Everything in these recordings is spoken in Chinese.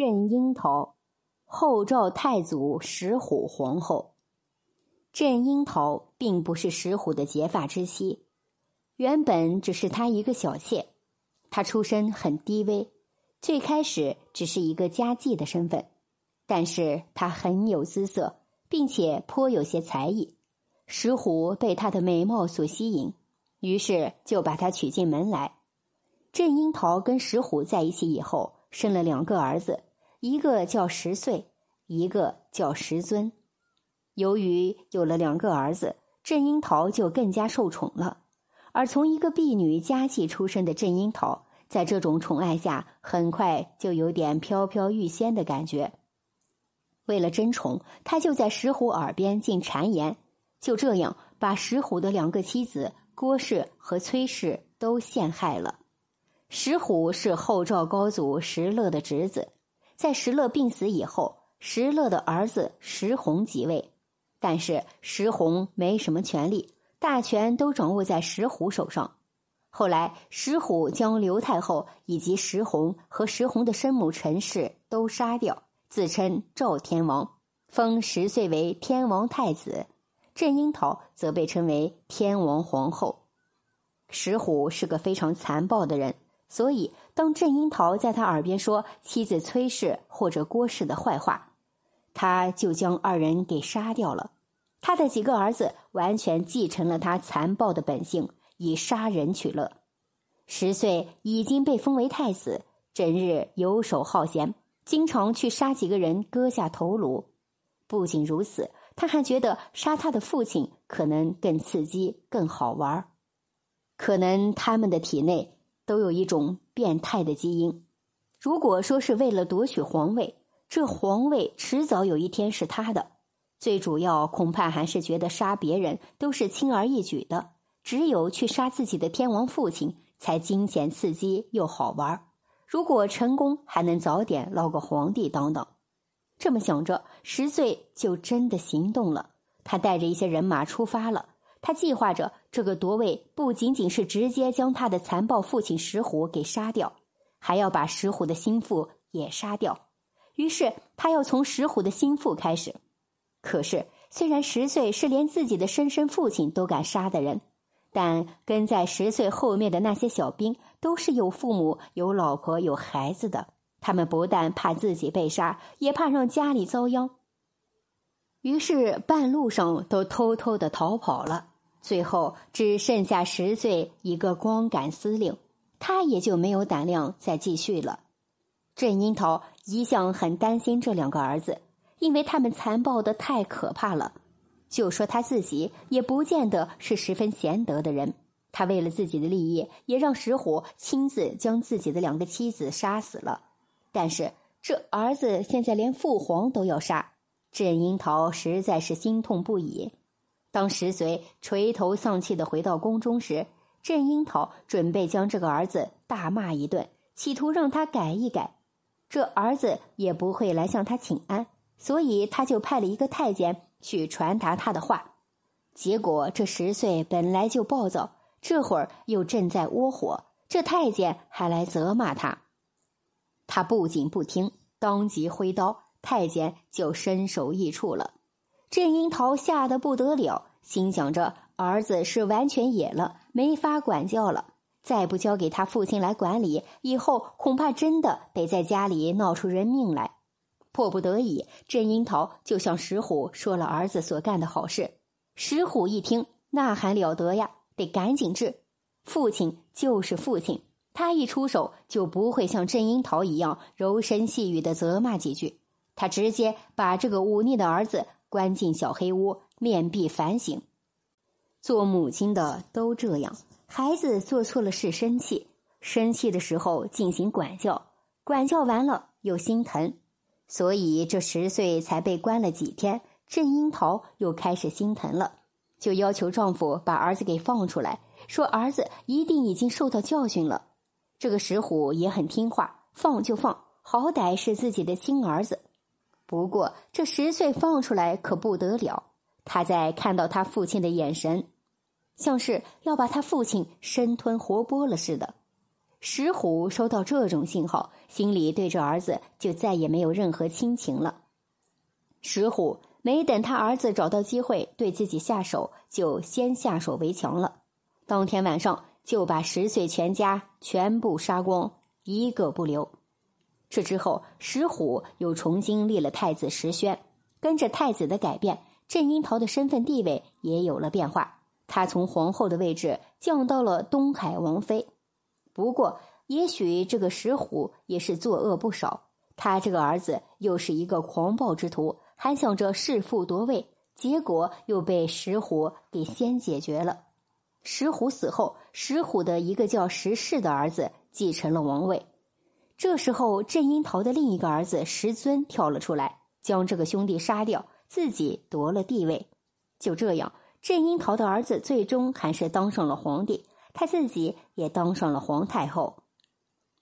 镇樱桃，后赵太祖石虎皇后。镇樱桃并不是石虎的结发之妻，原本只是他一个小妾。他出身很低微，最开始只是一个家妓的身份，但是他很有姿色，并且颇有些才艺。石虎被她的美貌所吸引，于是就把她娶进门来。镇樱桃跟石虎在一起以后，生了两个儿子。一个叫十岁，一个叫十尊。由于有了两个儿子，郑樱桃就更加受宠了。而从一个婢女家妓出身的郑樱桃，在这种宠爱下，很快就有点飘飘欲仙的感觉。为了争宠，他就在石虎耳边进谗言，就这样把石虎的两个妻子郭氏和崔氏都陷害了。石虎是后赵高祖石勒的侄子。在石勒病死以后，石勒的儿子石弘即位，但是石弘没什么权利，大权都掌握在石虎手上。后来，石虎将刘太后以及石弘和石弘的生母陈氏都杀掉，自称赵天王，封十岁为天王太子，镇樱桃则被称为天王皇后。石虎是个非常残暴的人。所以，当郑樱桃在他耳边说妻子崔氏或者郭氏的坏话，他就将二人给杀掉了。他的几个儿子完全继承了他残暴的本性，以杀人取乐。十岁已经被封为太子，整日游手好闲，经常去杀几个人，割下头颅。不仅如此，他还觉得杀他的父亲可能更刺激、更好玩可能他们的体内。都有一种变态的基因。如果说是为了夺取皇位，这皇位迟早有一天是他的。最主要，恐怕还是觉得杀别人都是轻而易举的，只有去杀自己的天王父亲才惊险刺激又好玩。如果成功，还能早点捞个皇帝当当。这么想着，十岁就真的行动了。他带着一些人马出发了。他计划着这个夺位，不仅仅是直接将他的残暴父亲石虎给杀掉，还要把石虎的心腹也杀掉。于是他要从石虎的心腹开始。可是，虽然十岁是连自己的生身父亲都敢杀的人，但跟在十岁后面的那些小兵都是有父母、有老婆、有孩子的。他们不但怕自己被杀，也怕让家里遭殃。于是半路上都偷偷的逃跑了。最后只剩下十岁一个光杆司令，他也就没有胆量再继续了。郑樱桃一向很担心这两个儿子，因为他们残暴的太可怕了。就说他自己也不见得是十分贤德的人，他为了自己的利益，也让石虎亲自将自己的两个妻子杀死了。但是这儿子现在连父皇都要杀，郑樱桃实在是心痛不已。当石随垂头丧气的回到宫中时，郑樱桃准备将这个儿子大骂一顿，企图让他改一改。这儿子也不会来向他请安，所以他就派了一个太监去传达他的话。结果这十岁本来就暴躁，这会儿又正在窝火，这太监还来责骂他，他不仅不听，当即挥刀，太监就身首异处了。郑樱桃吓得不得了，心想着儿子是完全野了，没法管教了。再不交给他父亲来管理，以后恐怕真的得在家里闹出人命来。迫不得已，郑樱桃就向石虎说了儿子所干的好事。石虎一听，那还了得呀，得赶紧治。父亲就是父亲，他一出手就不会像郑樱桃一样柔声细语的责骂几句，他直接把这个忤逆的儿子。关进小黑屋，面壁反省。做母亲的都这样，孩子做错了事生气，生气的时候进行管教，管教完了又心疼，所以这十岁才被关了几天。郑樱桃又开始心疼了，就要求丈夫把儿子给放出来，说儿子一定已经受到教训了。这个石虎也很听话，放就放，好歹是自己的亲儿子。不过，这十岁放出来可不得了。他在看到他父亲的眼神，像是要把他父亲生吞活剥了似的。石虎收到这种信号，心里对这儿子就再也没有任何亲情了。石虎没等他儿子找到机会对自己下手，就先下手为强了。当天晚上就把十岁全家全部杀光，一个不留。这之后，石虎又重新立了太子石宣，跟着太子的改变，郑樱桃的身份地位也有了变化，她从皇后的位置降到了东海王妃。不过，也许这个石虎也是作恶不少。他这个儿子又是一个狂暴之徒，还想着弑父夺位，结果又被石虎给先解决了。石虎死后，石虎的一个叫石氏的儿子继承了王位。这时候，郑樱桃的另一个儿子石尊跳了出来，将这个兄弟杀掉，自己夺了帝位。就这样，郑樱桃的儿子最终还是当上了皇帝。他自己也当上了皇太后，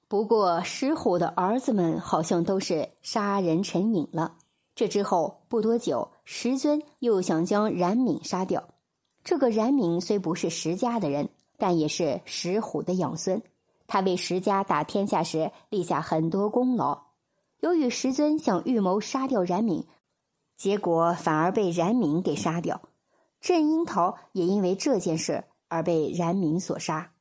不过石虎的儿子们好像都是杀人成瘾了。这之后不多久，石尊又想将冉闵杀掉。这个冉闵虽不是石家的人，但也是石虎的养孙。他为石家打天下时立下很多功劳。由于石尊想预谋杀掉冉闵，结果反而被冉闵给杀掉。郑樱桃也因为这件事。而被冉闵所杀。